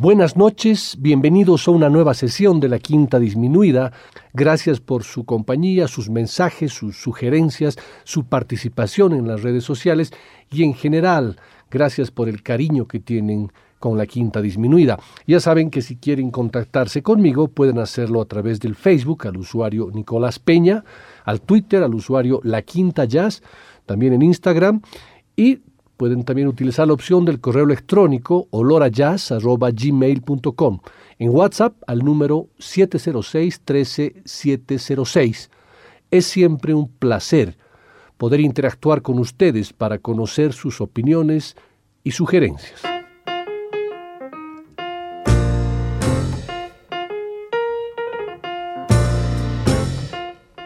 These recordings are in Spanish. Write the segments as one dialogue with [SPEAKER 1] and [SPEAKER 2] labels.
[SPEAKER 1] Buenas noches, bienvenidos a una nueva sesión de la Quinta Disminuida. Gracias por su compañía, sus mensajes, sus sugerencias, su participación en las redes sociales y en general, gracias por el cariño que tienen con la Quinta Disminuida. Ya saben que si quieren contactarse conmigo pueden hacerlo a través del Facebook al usuario Nicolás Peña, al Twitter al usuario La Quinta Jazz, también en Instagram y Pueden también utilizar la opción del correo electrónico olorajazz.gmail.com. En WhatsApp al número 706-13706. Es siempre un placer poder interactuar con ustedes para conocer sus opiniones y sugerencias.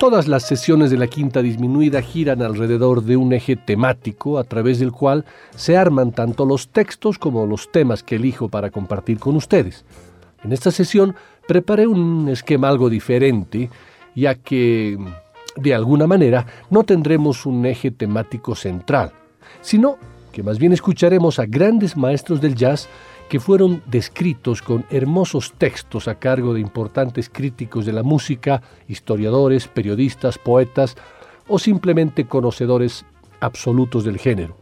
[SPEAKER 1] Todas las sesiones de la quinta disminuida giran alrededor de un eje temático a través del cual se arman tanto los textos como los temas que elijo para compartir con ustedes. En esta sesión preparé un esquema algo diferente, ya que, de alguna manera, no tendremos un eje temático central, sino que más bien escucharemos a grandes maestros del jazz que fueron descritos con hermosos textos a cargo de importantes críticos de la música, historiadores, periodistas, poetas o simplemente conocedores absolutos del género.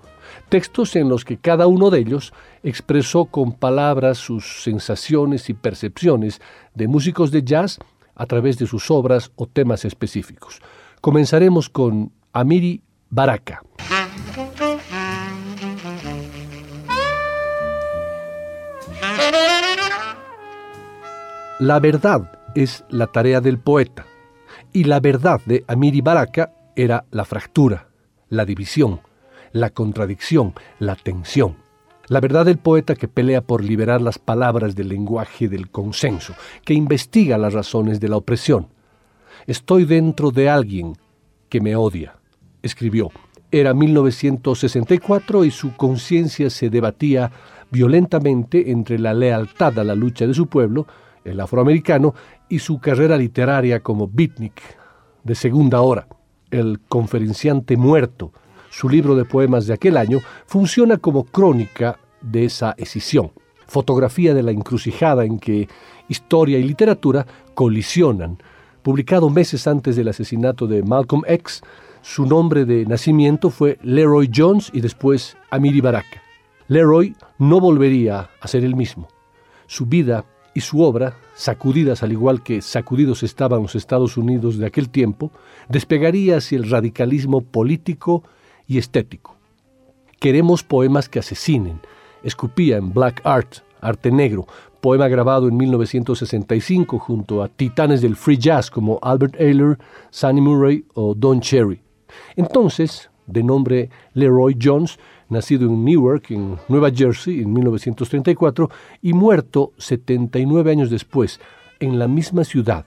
[SPEAKER 1] Textos en los que cada uno de ellos expresó con palabras sus sensaciones y percepciones de músicos de jazz a través de sus obras o temas específicos. Comenzaremos con Amiri Baraka. La verdad es la tarea del poeta, y la verdad de Amiri Baraka era la fractura, la división, la contradicción, la tensión. La verdad del poeta que pelea por liberar las palabras del lenguaje del consenso, que investiga las razones de la opresión. Estoy dentro de alguien que me odia, escribió. Era 1964 y su conciencia se debatía violentamente entre la lealtad a la lucha de su pueblo el afroamericano, y su carrera literaria como beatnik de segunda hora. El conferenciante muerto, su libro de poemas de aquel año, funciona como crónica de esa escisión, fotografía de la encrucijada en que historia y literatura colisionan. Publicado meses antes del asesinato de Malcolm X, su nombre de nacimiento fue Leroy Jones y después Amiri Baraka. Leroy no volvería a ser el mismo. Su vida y su obra, sacudidas al igual que sacudidos estaban los Estados Unidos de aquel tiempo, despegaría hacia el radicalismo político y estético. Queremos poemas que asesinen, escupía en Black Art, Arte Negro, poema grabado en 1965 junto a titanes del free jazz como Albert Ayler, Sonny Murray o Don Cherry. Entonces, de nombre Leroy Jones, nacido en Newark, en Nueva Jersey, en 1934, y muerto 79 años después, en la misma ciudad.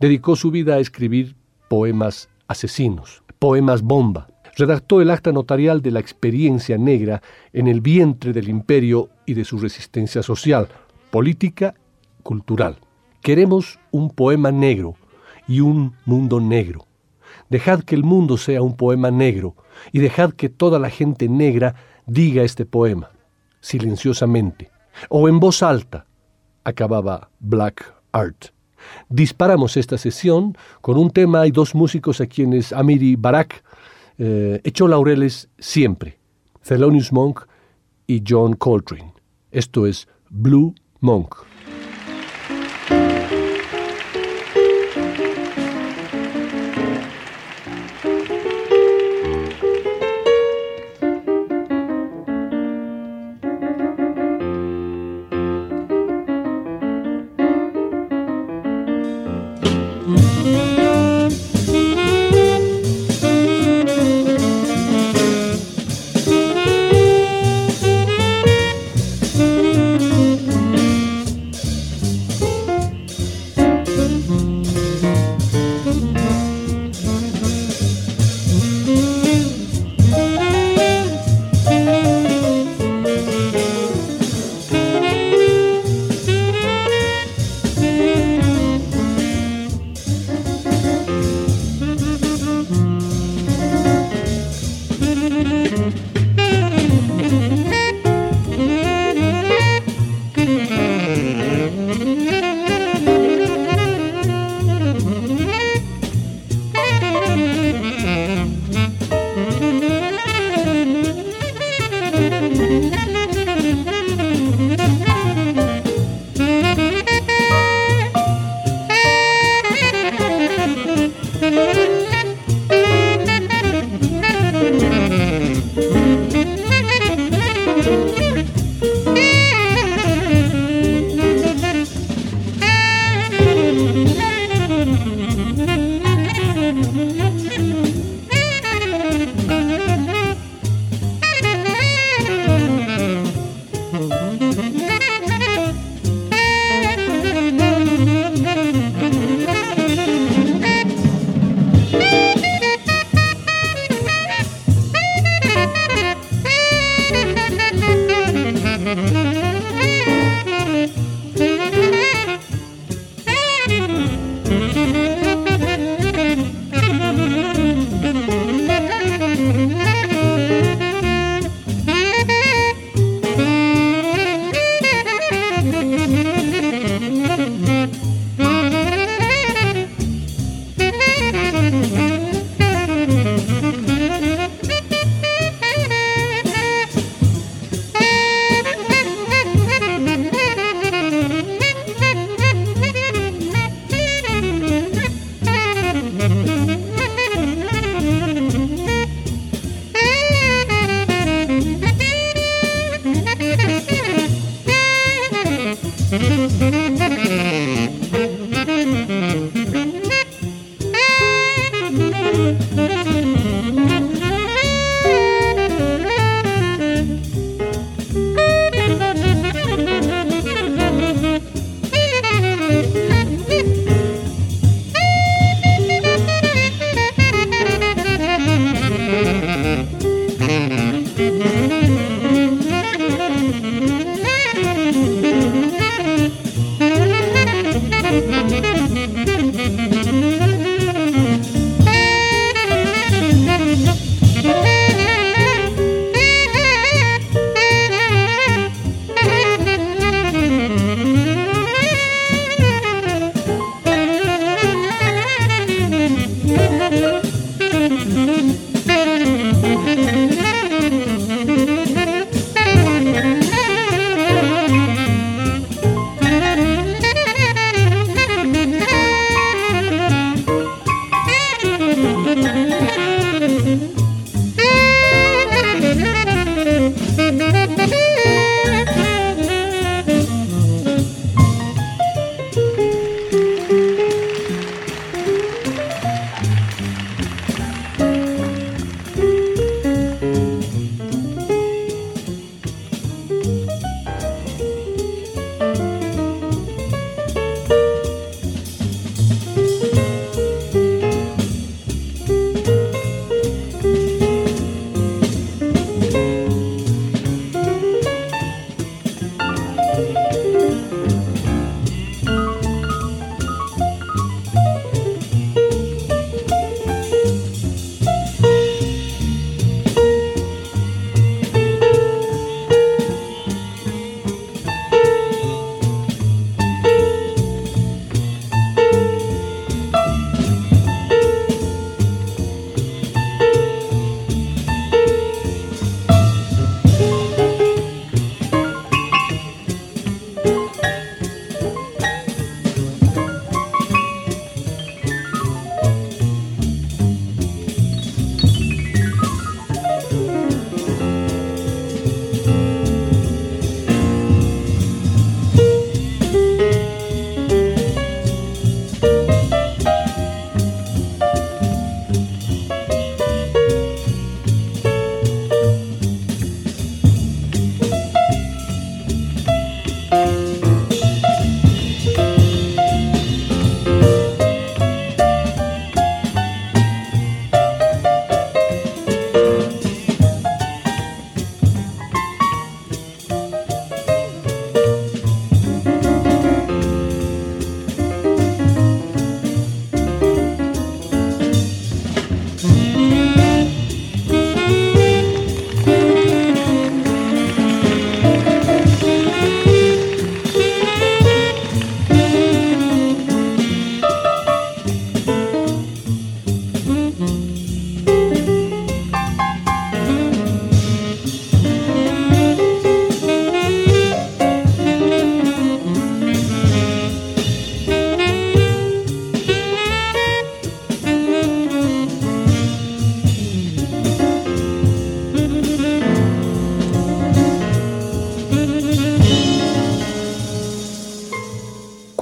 [SPEAKER 1] Dedicó su vida a escribir poemas asesinos, poemas bomba. Redactó el acta notarial de la experiencia negra en el vientre del imperio y de su resistencia social, política, cultural. Queremos un poema negro y un mundo negro. Dejad que el mundo sea un poema negro y dejad que toda la gente negra diga este poema, silenciosamente, o en voz alta, acababa Black Art. Disparamos esta sesión con un tema y dos músicos a quienes Amiri Barak eh, echó laureles siempre, Thelonious Monk y John Coltrane. Esto es Blue Monk.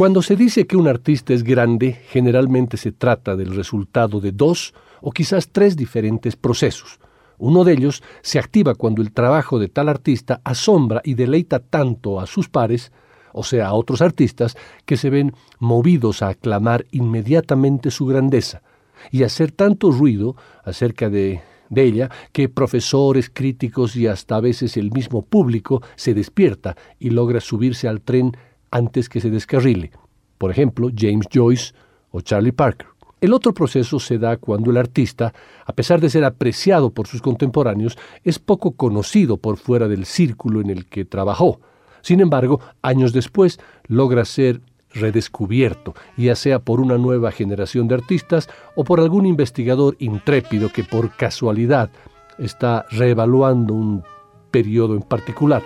[SPEAKER 1] Cuando se dice que un artista es grande, generalmente se trata del resultado de dos o quizás tres diferentes procesos. Uno de ellos se activa cuando el trabajo de tal artista asombra y deleita tanto a sus pares, o sea, a otros artistas, que se ven movidos a aclamar inmediatamente su grandeza y hacer tanto ruido acerca de, de ella que profesores, críticos y hasta a veces el mismo público se despierta y logra subirse al tren antes que se descarrile, por ejemplo, James Joyce o Charlie Parker. El otro proceso se da cuando el artista, a pesar de ser apreciado por sus contemporáneos, es poco conocido por fuera del círculo en el que trabajó. Sin embargo, años después logra ser redescubierto, ya sea por una nueva generación de artistas o por algún investigador intrépido que por casualidad está reevaluando un periodo en particular.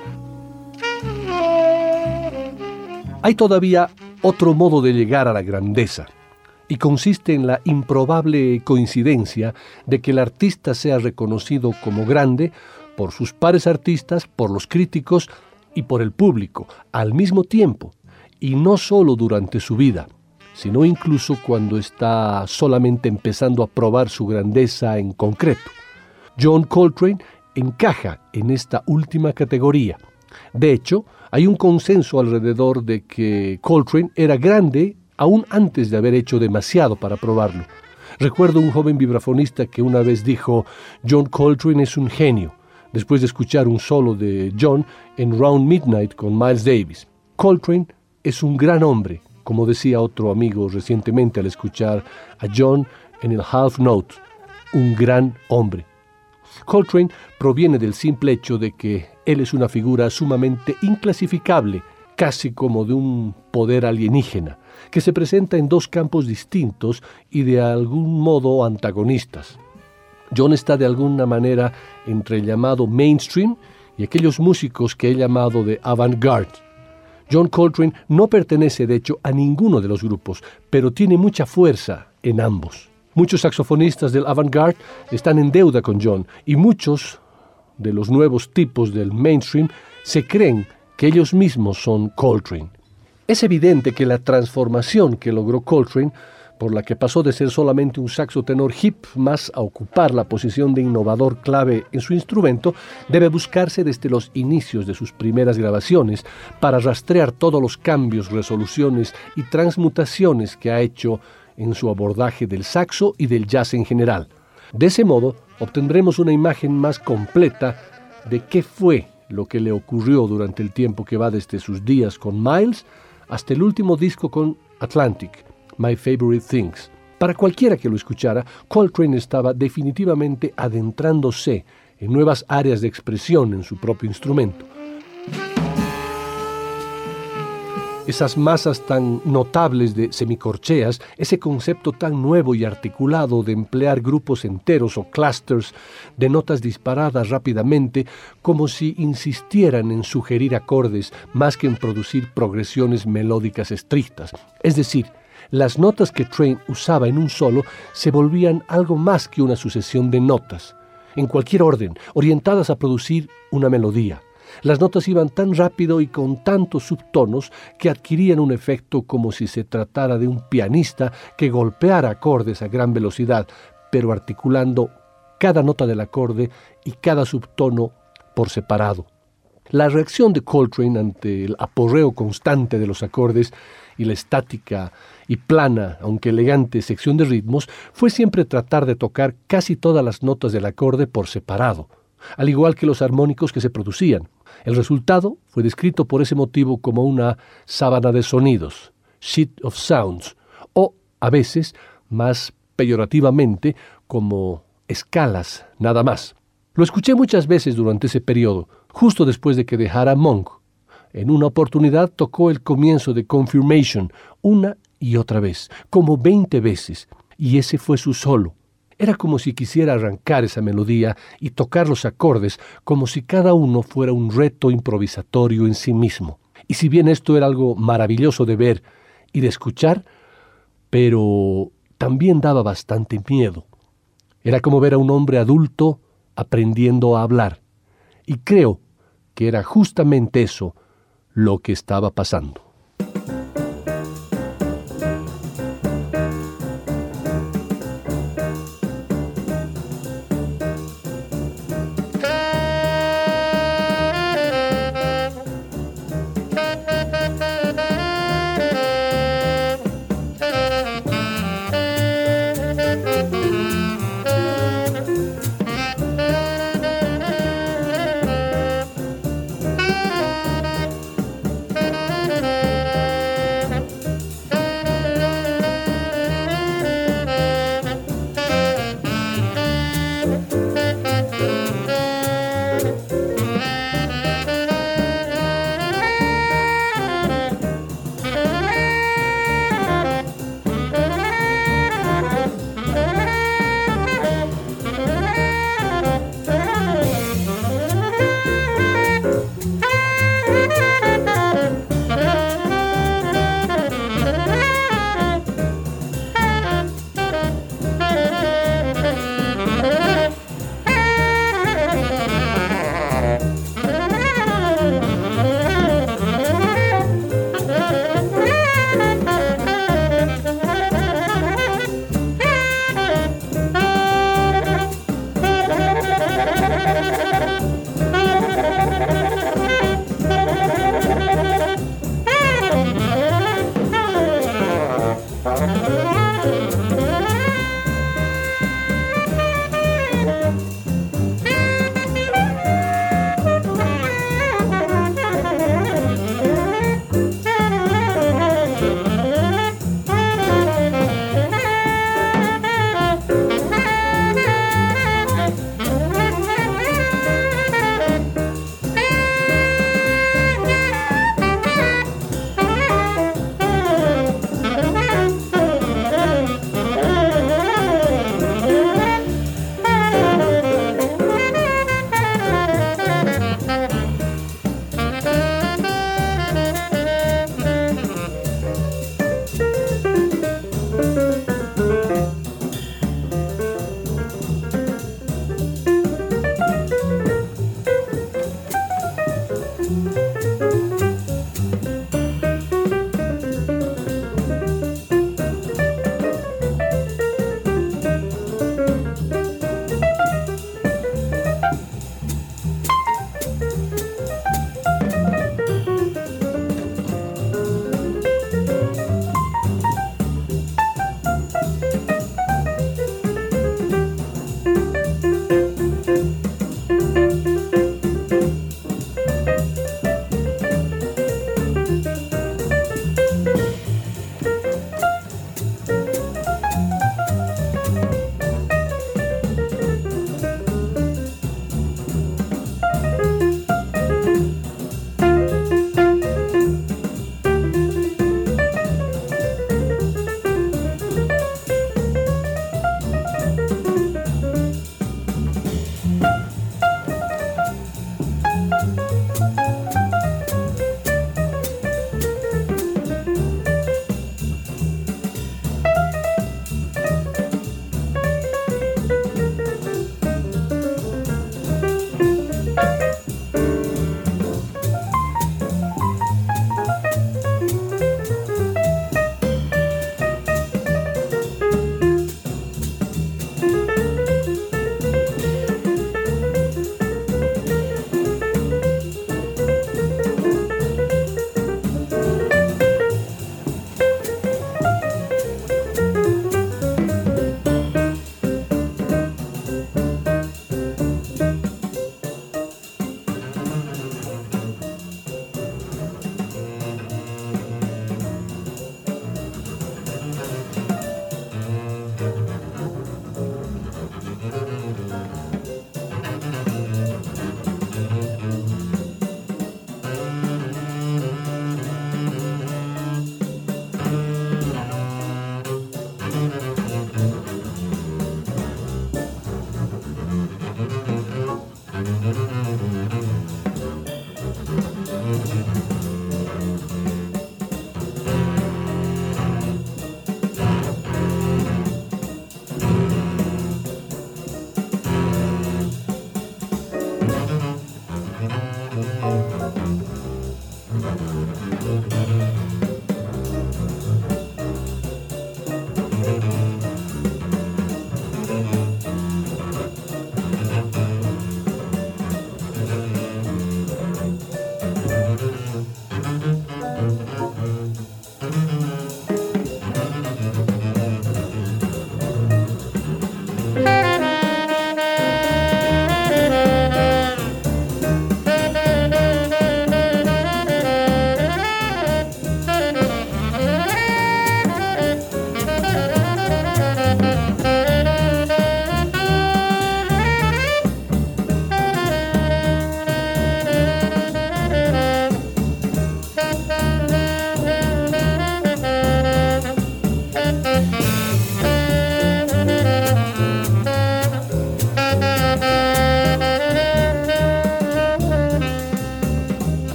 [SPEAKER 1] Hay todavía otro modo de llegar a la grandeza, y consiste en la improbable coincidencia de que el artista sea reconocido como grande por sus pares artistas, por los críticos y por el público, al mismo tiempo, y no solo durante su vida, sino incluso cuando está solamente empezando a probar su grandeza en concreto. John Coltrane encaja en esta última categoría. De hecho, hay un consenso alrededor de que Coltrane era grande aún antes de haber hecho demasiado para probarlo. Recuerdo un joven vibrafonista que una vez dijo, John Coltrane es un genio, después de escuchar un solo de John en Round Midnight con Miles Davis. Coltrane es un gran hombre, como decía otro amigo recientemente al escuchar a John en el Half Note, un gran hombre. Coltrane proviene del simple hecho de que él es una figura sumamente inclasificable, casi como de un poder alienígena, que se presenta en dos campos distintos y de algún modo antagonistas. John está de alguna manera entre el llamado mainstream y aquellos músicos que he llamado de avant-garde. John Coltrane no pertenece de hecho a ninguno de los grupos, pero tiene mucha fuerza en ambos. Muchos saxofonistas del avant-garde están en deuda con John y muchos de los nuevos tipos del mainstream se creen que ellos mismos son Coltrane. Es evidente que la transformación que logró Coltrane, por la que pasó de ser solamente un saxo tenor hip más a ocupar la posición de innovador clave en su instrumento, debe buscarse desde los inicios de sus primeras grabaciones para rastrear todos los cambios, resoluciones y transmutaciones que ha hecho en su abordaje del saxo y del jazz en general. De ese modo, obtendremos una imagen más completa de qué fue lo que le ocurrió durante el tiempo que va desde sus días con Miles hasta el último disco con Atlantic, My Favorite Things. Para cualquiera que lo escuchara, Coltrane estaba definitivamente adentrándose en nuevas áreas de expresión en su propio instrumento. Esas masas tan notables de semicorcheas, ese concepto tan nuevo y articulado de emplear grupos enteros o clusters de notas disparadas rápidamente, como si insistieran en sugerir acordes más que en producir progresiones melódicas estrictas. Es decir, las notas que Train usaba en un solo se volvían algo más que una sucesión de notas, en cualquier orden, orientadas a producir una melodía. Las notas iban tan rápido y con tantos subtonos que adquirían un efecto como si se tratara de un pianista que golpeara acordes a gran velocidad, pero articulando cada nota del acorde y cada subtono por separado. La reacción de Coltrane ante el aporreo constante de los acordes y la estática y plana, aunque elegante sección de ritmos, fue siempre tratar de tocar casi todas las notas del acorde por separado, al igual que los armónicos que se producían. El resultado fue descrito por ese motivo como una sábana de sonidos, sheet of sounds, o a veces, más peyorativamente, como escalas nada más. Lo escuché muchas veces durante ese periodo, justo después de que dejara Monk. En una oportunidad tocó el comienzo de Confirmation una y otra vez, como veinte veces, y ese fue su solo. Era como si quisiera arrancar esa melodía y tocar los acordes como si cada uno fuera un reto improvisatorio en sí mismo. Y si bien esto era algo maravilloso de ver y de escuchar, pero también daba bastante miedo. Era como ver a un hombre adulto aprendiendo a hablar. Y creo que era justamente eso lo que estaba pasando.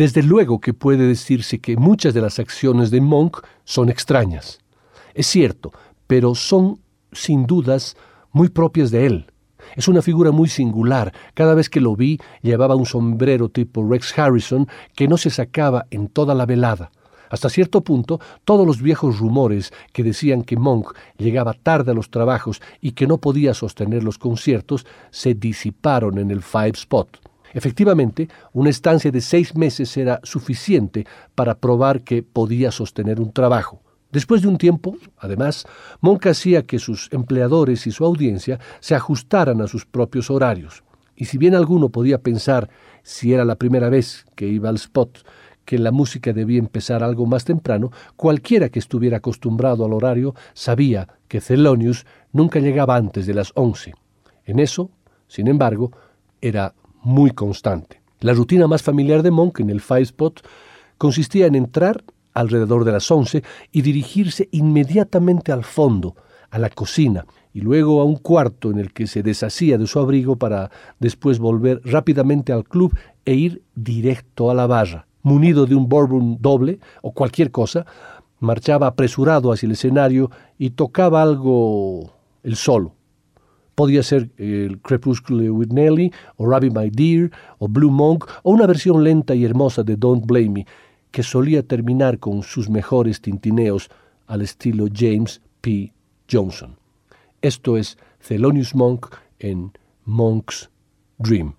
[SPEAKER 1] Desde luego que puede decirse que muchas de las acciones de Monk son extrañas. Es cierto, pero son, sin dudas, muy propias de él. Es una figura muy singular. Cada vez que lo vi llevaba un sombrero tipo Rex Harrison que no se sacaba en toda la velada. Hasta cierto punto, todos los viejos rumores que decían que Monk llegaba tarde a los trabajos y que no podía sostener los conciertos se disiparon en el Five Spot. Efectivamente, una estancia de seis meses era suficiente para probar que podía sostener un trabajo. Después de un tiempo, además, Monk hacía que sus empleadores y su audiencia se ajustaran a sus propios horarios. Y si bien alguno podía pensar, si era la primera vez que iba al spot, que la música debía empezar algo más temprano, cualquiera que estuviera acostumbrado al horario sabía que Thelonious nunca llegaba antes de las once. En eso, sin embargo, era muy constante. La rutina más familiar de Monk en el Five Spot consistía en entrar alrededor de las once y dirigirse inmediatamente al fondo, a la cocina, y luego a un cuarto en el que se deshacía de su abrigo para después volver rápidamente al club e ir directo a la barra. munido de un bourbon doble o cualquier cosa, marchaba apresurado hacia el escenario y tocaba algo el solo. Podía ser el Crepúsculo with Nelly, o Rabbit My Dear, o Blue Monk, o una versión lenta y hermosa de Don't Blame Me, que solía terminar con sus mejores tintineos al estilo James P. Johnson. Esto es Thelonious Monk en Monk's Dream.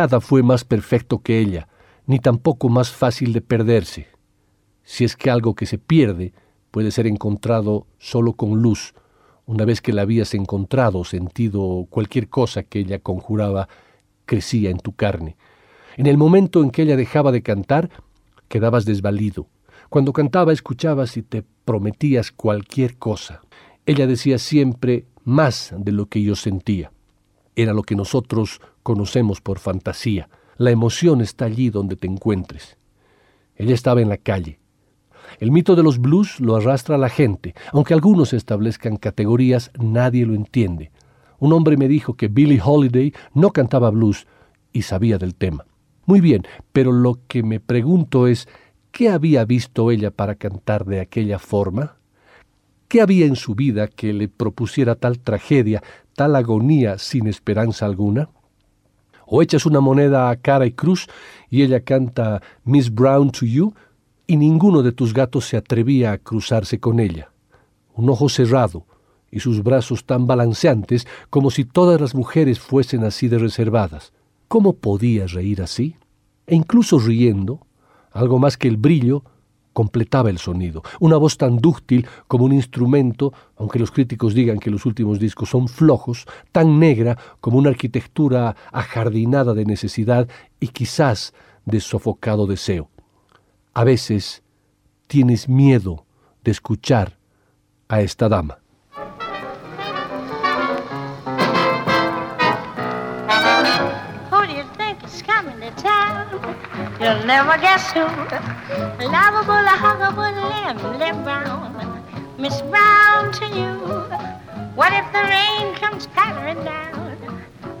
[SPEAKER 1] Nada fue más perfecto que ella, ni tampoco más fácil de perderse. Si es que algo que se pierde puede ser encontrado solo con luz, una vez que la habías encontrado, sentido cualquier cosa que ella conjuraba, crecía en tu carne. En el momento en que ella dejaba de cantar, quedabas desvalido. Cuando cantaba escuchabas y te prometías cualquier cosa. Ella decía siempre más de lo que yo sentía. Era lo que nosotros conocemos por fantasía. La emoción está allí donde te encuentres. Ella estaba en la calle. El mito de los blues lo arrastra a la gente. Aunque algunos establezcan categorías, nadie lo entiende. Un hombre me dijo que Billie Holiday no cantaba blues y sabía del tema. Muy bien, pero lo que me pregunto es, ¿qué había visto ella para cantar de aquella forma? ¿Qué había en su vida que le propusiera tal tragedia, tal agonía sin esperanza alguna? O echas una moneda a cara y cruz y ella canta Miss Brown to You y ninguno de tus gatos se atrevía a cruzarse con ella. Un ojo cerrado y sus brazos tan balanceantes como si todas las mujeres fuesen así de reservadas. ¿Cómo podía reír así? E incluso riendo, algo más que el brillo, completaba el sonido. Una voz tan dúctil como un instrumento, aunque los críticos digan que los últimos discos son flojos, tan negra como una arquitectura ajardinada de necesidad y quizás de sofocado deseo. A veces tienes miedo de escuchar a esta dama.
[SPEAKER 2] Never guess who. Lovable, huggable, limb, Brown. Miss Brown to you. What if the rain comes pattering down?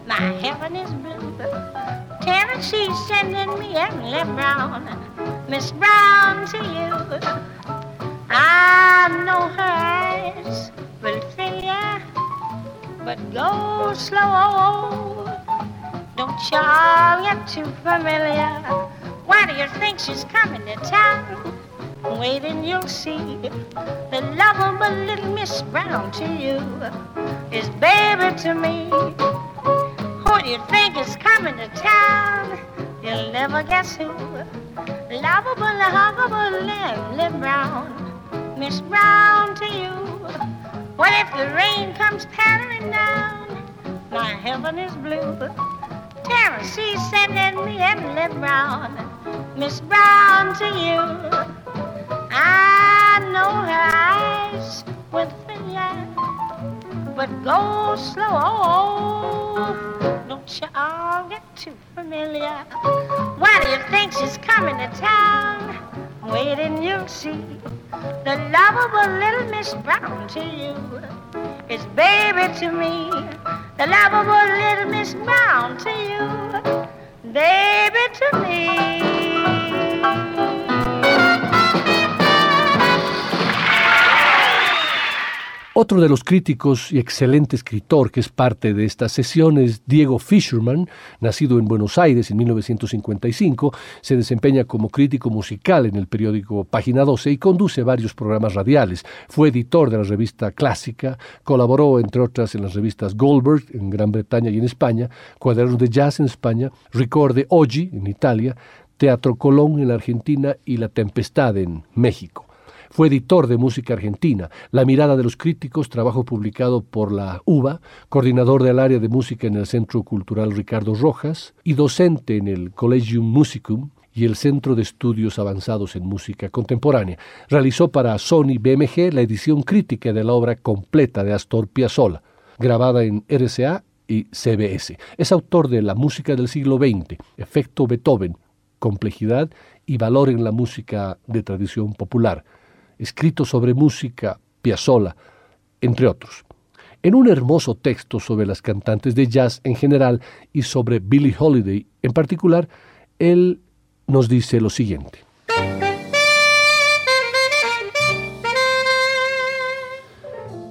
[SPEAKER 2] My heaven is blue. Tennessee's sending me Emily Brown. Miss Brown to you. Ah, I know her eyes will fill ya, but go slow. Don't y'all get too familiar. Why do you think she's coming to town? Wait and you'll see. The lovable little Miss Brown to you is baby to me. Who do you think is coming to town? You'll never guess who. Lovable, lovable Lily Brown. Miss Brown to you. What if the rain comes pattering down? My heaven is blue. Tennessee's sending me Emily Brown. Miss Brown to you. I know her eyes with fire, but go slow. Oh, don't you all get too familiar. Why do you think she's coming to town? Wait and you'll see. The lovable little Miss Brown to you is baby to me. The lovable little Miss Brown to you, baby to me.
[SPEAKER 1] Otro de los críticos y excelente escritor que es parte de esta sesión es Diego Fisherman, nacido en Buenos Aires en 1955, se desempeña como crítico musical en el periódico Página 12 y conduce varios programas radiales. Fue editor de la revista Clásica, colaboró entre otras en las revistas Goldberg en Gran Bretaña y en España, Cuadernos de Jazz en España, Ricorde Oggi en Italia, Teatro Colón en la Argentina y La Tempestad en México. Fue editor de música argentina, La mirada de los críticos, trabajo publicado por la UBA, coordinador del área de música en el Centro Cultural Ricardo Rojas y docente en el Collegium Musicum y el Centro de Estudios Avanzados en Música Contemporánea. Realizó para Sony BMG la edición crítica de la obra completa de Astor Piazzolla, grabada en RCA y CBS. Es autor de La música del siglo XX, Efecto Beethoven, Complejidad y Valor en la música de tradición popular escrito sobre música, Piazzolla, entre otros. En un hermoso texto sobre las cantantes de jazz en general y sobre Billie Holiday en particular, él nos dice lo siguiente.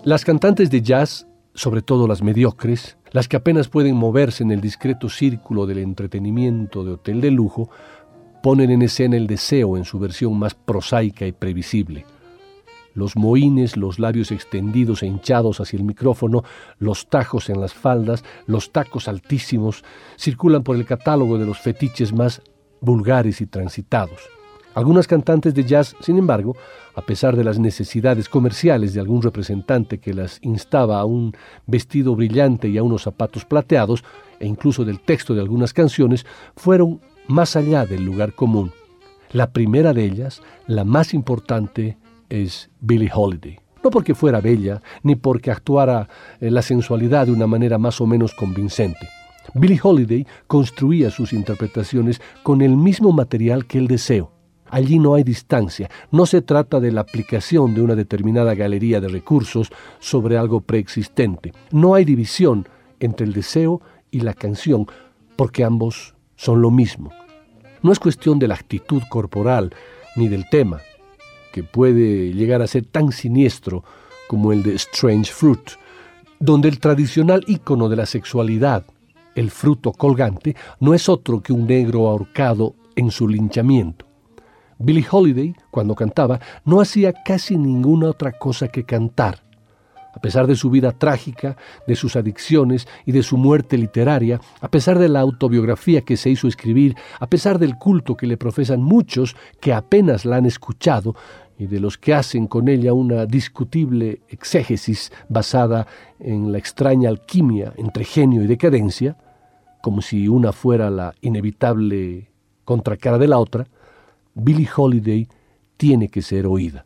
[SPEAKER 1] Las cantantes de jazz, sobre todo las mediocres, las que apenas pueden moverse en el discreto círculo del entretenimiento de hotel de lujo, ponen en escena el deseo en su versión más prosaica y previsible los moines, los labios extendidos e hinchados hacia el micrófono, los tajos en las faldas, los tacos altísimos, circulan por el catálogo de los fetiches más vulgares y transitados. Algunas cantantes de jazz, sin embargo, a pesar de las necesidades comerciales de algún representante que las instaba a un vestido brillante y a unos zapatos plateados, e incluso del texto de algunas canciones, fueron más allá del lugar común. La primera de ellas, la más importante, es Billie Holiday. No porque fuera bella, ni porque actuara eh, la sensualidad de una manera más o menos convincente. Billie Holiday construía sus interpretaciones con el mismo material que el deseo. Allí no hay distancia, no se trata de la aplicación de una determinada galería de recursos sobre algo preexistente. No hay división entre el deseo y la canción, porque ambos son lo mismo. No es cuestión de la actitud corporal ni del tema, que puede llegar a ser tan siniestro como el de Strange Fruit, donde el tradicional ícono de la sexualidad, el fruto colgante, no es otro que un negro ahorcado en su linchamiento. Billie Holiday, cuando cantaba, no hacía casi ninguna otra cosa que cantar. A pesar de su vida trágica, de sus adicciones y de su muerte literaria, a pesar de la autobiografía que se hizo escribir, a pesar del culto que le profesan muchos que apenas la han escuchado y de los que hacen con ella una discutible exégesis basada en la extraña alquimia entre genio y decadencia, como si una fuera la inevitable contracara de la otra, Billie Holiday tiene que ser oída.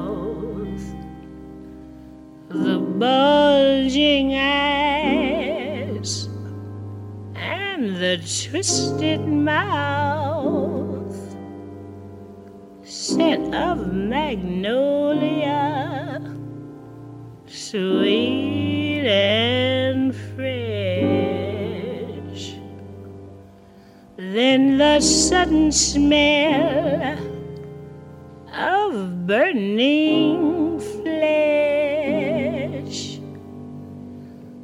[SPEAKER 2] bulging eyes and the twisted mouth, scent of magnolia, sweet and fresh. Then the sudden smell of burning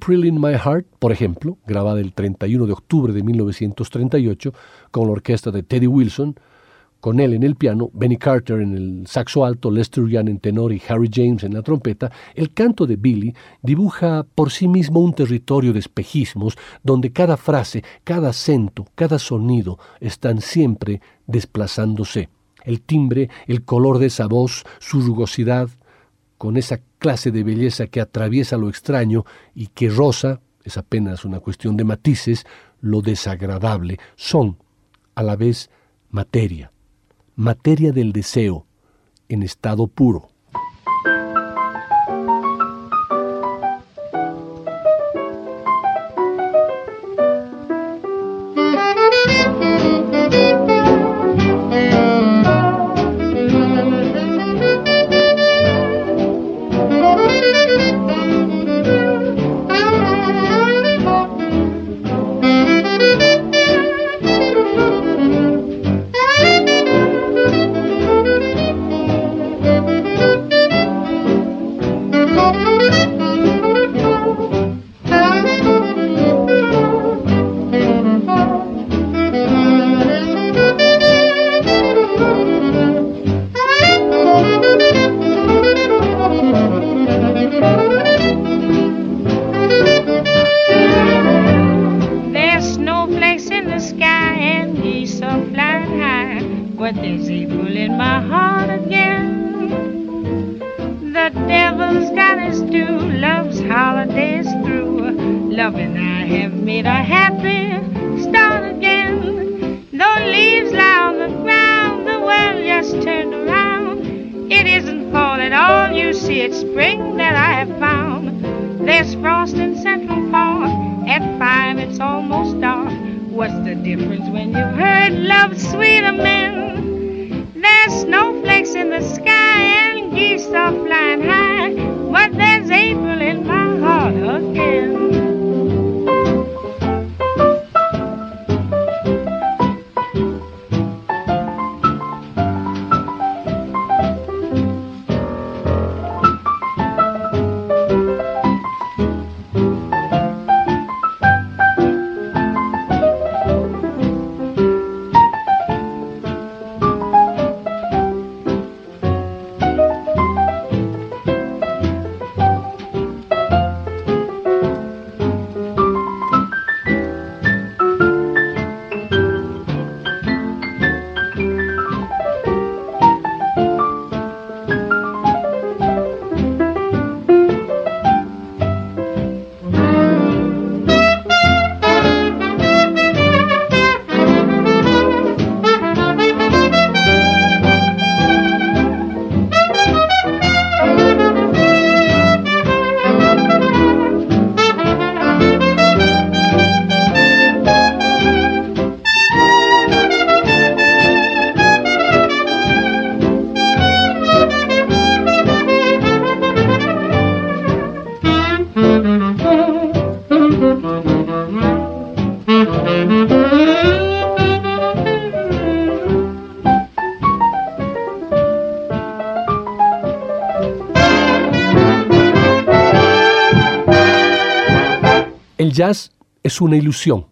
[SPEAKER 1] April in My Heart, por ejemplo, grabada el 31 de octubre de 1938 con la orquesta de Teddy Wilson, con él en el piano, Benny Carter en el saxo alto, Lester Young en tenor y Harry James en la trompeta, el canto de Billy dibuja por sí mismo un territorio de espejismos donde cada frase, cada acento, cada sonido están siempre desplazándose. El timbre, el color de esa voz, su rugosidad, con esa clase de belleza que atraviesa lo extraño y que rosa, es apenas una cuestión de matices, lo desagradable, son a la vez materia materia del deseo en estado puro. Jazz es una ilusión,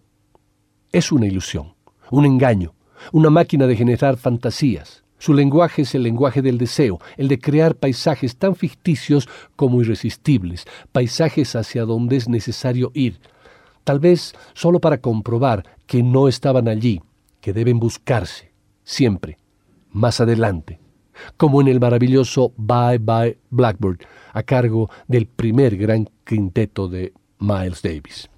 [SPEAKER 1] es una ilusión, un engaño, una máquina de generar fantasías. Su lenguaje es el lenguaje del deseo, el de crear paisajes tan ficticios como irresistibles, paisajes hacia donde es necesario ir, tal vez solo para comprobar que no estaban allí, que deben buscarse, siempre, más adelante, como en el maravilloso Bye Bye Blackbird, a cargo del primer gran quinteto de Miles Davis.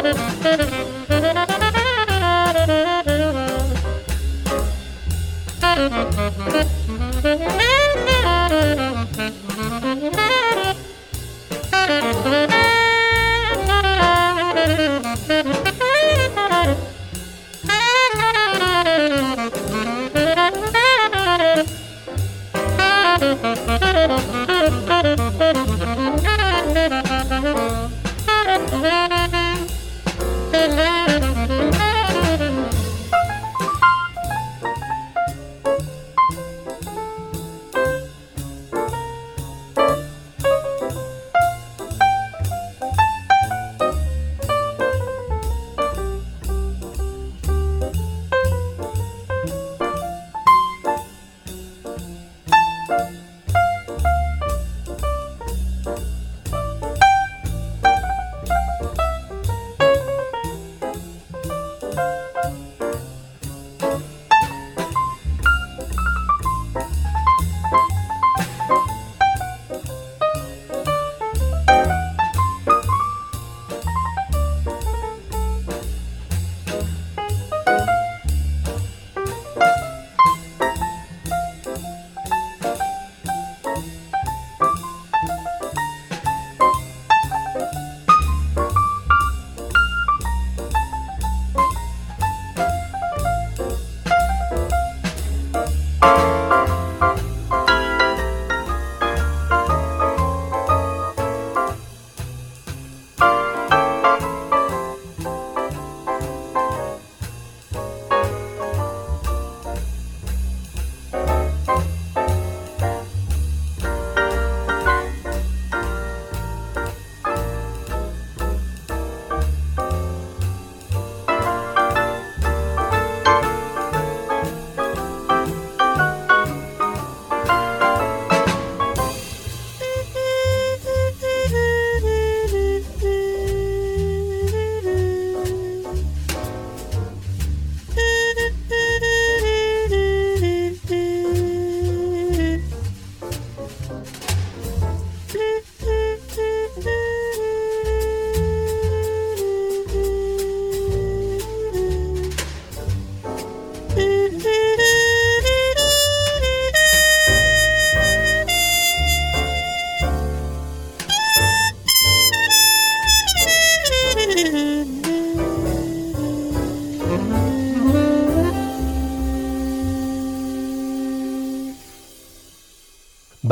[SPEAKER 1] Thank you.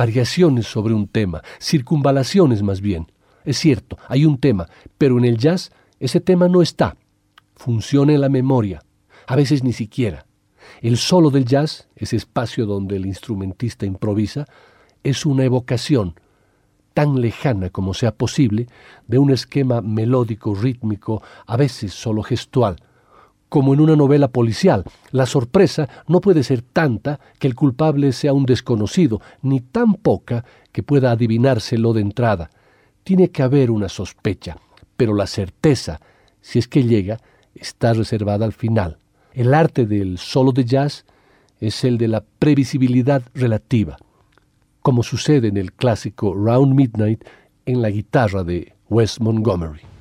[SPEAKER 1] Variaciones sobre un tema, circunvalaciones más bien. Es cierto, hay un tema, pero en el jazz ese tema no está. Funciona en la memoria, a veces ni siquiera. El solo del jazz, ese espacio donde el instrumentista improvisa, es una evocación, tan lejana como sea posible, de un esquema melódico, rítmico, a veces solo gestual. Como en una novela policial, la sorpresa no puede ser tanta que el culpable sea un desconocido, ni tan poca que pueda adivinárselo de entrada. Tiene que haber una sospecha, pero la certeza, si es que llega, está reservada al final. El arte del solo de jazz es el de la previsibilidad relativa, como sucede en el clásico Round Midnight en la guitarra de Wes Montgomery.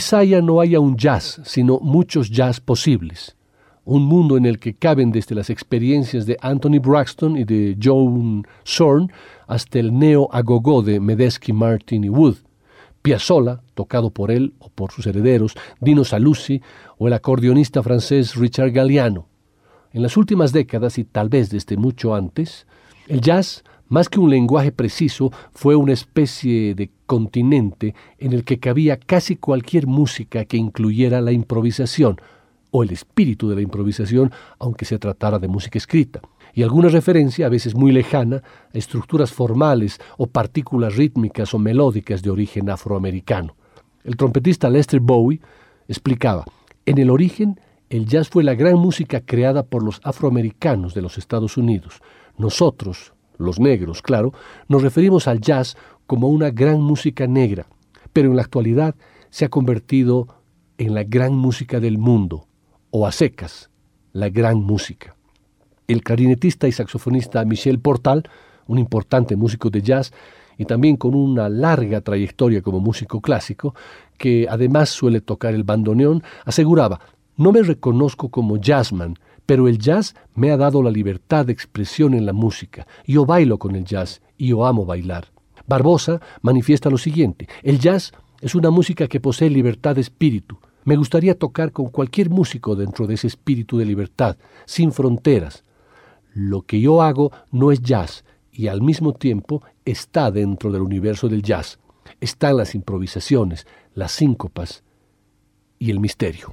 [SPEAKER 1] Quizá no haya un jazz, sino muchos jazz posibles. Un mundo en el que caben desde las experiencias de Anthony Braxton y de Joan Zorn hasta el neo-agogó de Medesky, Martin y Wood. Piazzolla, tocado por él o por sus herederos, Dino Saluzzi o el acordeonista francés Richard Galliano. En las últimas décadas y tal vez desde mucho antes, el jazz más que un lenguaje preciso, fue una especie de continente en el que cabía casi cualquier música que incluyera la improvisación, o el espíritu de la improvisación, aunque se tratara de música escrita, y alguna referencia, a veces muy lejana, a estructuras formales o partículas rítmicas o melódicas de origen afroamericano. El trompetista Lester Bowie explicaba, en el origen, el jazz fue la gran música creada por los afroamericanos de los Estados Unidos. Nosotros, los negros, claro, nos referimos al jazz como una gran música negra, pero en la actualidad se ha convertido en la gran música del mundo, o a secas, la gran música. El clarinetista y saxofonista Michel Portal, un importante músico de jazz y también con una larga trayectoria como músico clásico, que además suele tocar el bandoneón, aseguraba, no me reconozco como jazzman, pero el jazz me ha dado la libertad de expresión en la música. Yo bailo con el jazz y yo amo bailar. Barbosa manifiesta lo siguiente, el jazz es una música que posee libertad de espíritu. Me gustaría tocar con cualquier músico dentro de ese espíritu de libertad, sin fronteras. Lo que yo hago no es jazz y al mismo tiempo está dentro del universo del jazz. Están las improvisaciones, las síncopas y el misterio.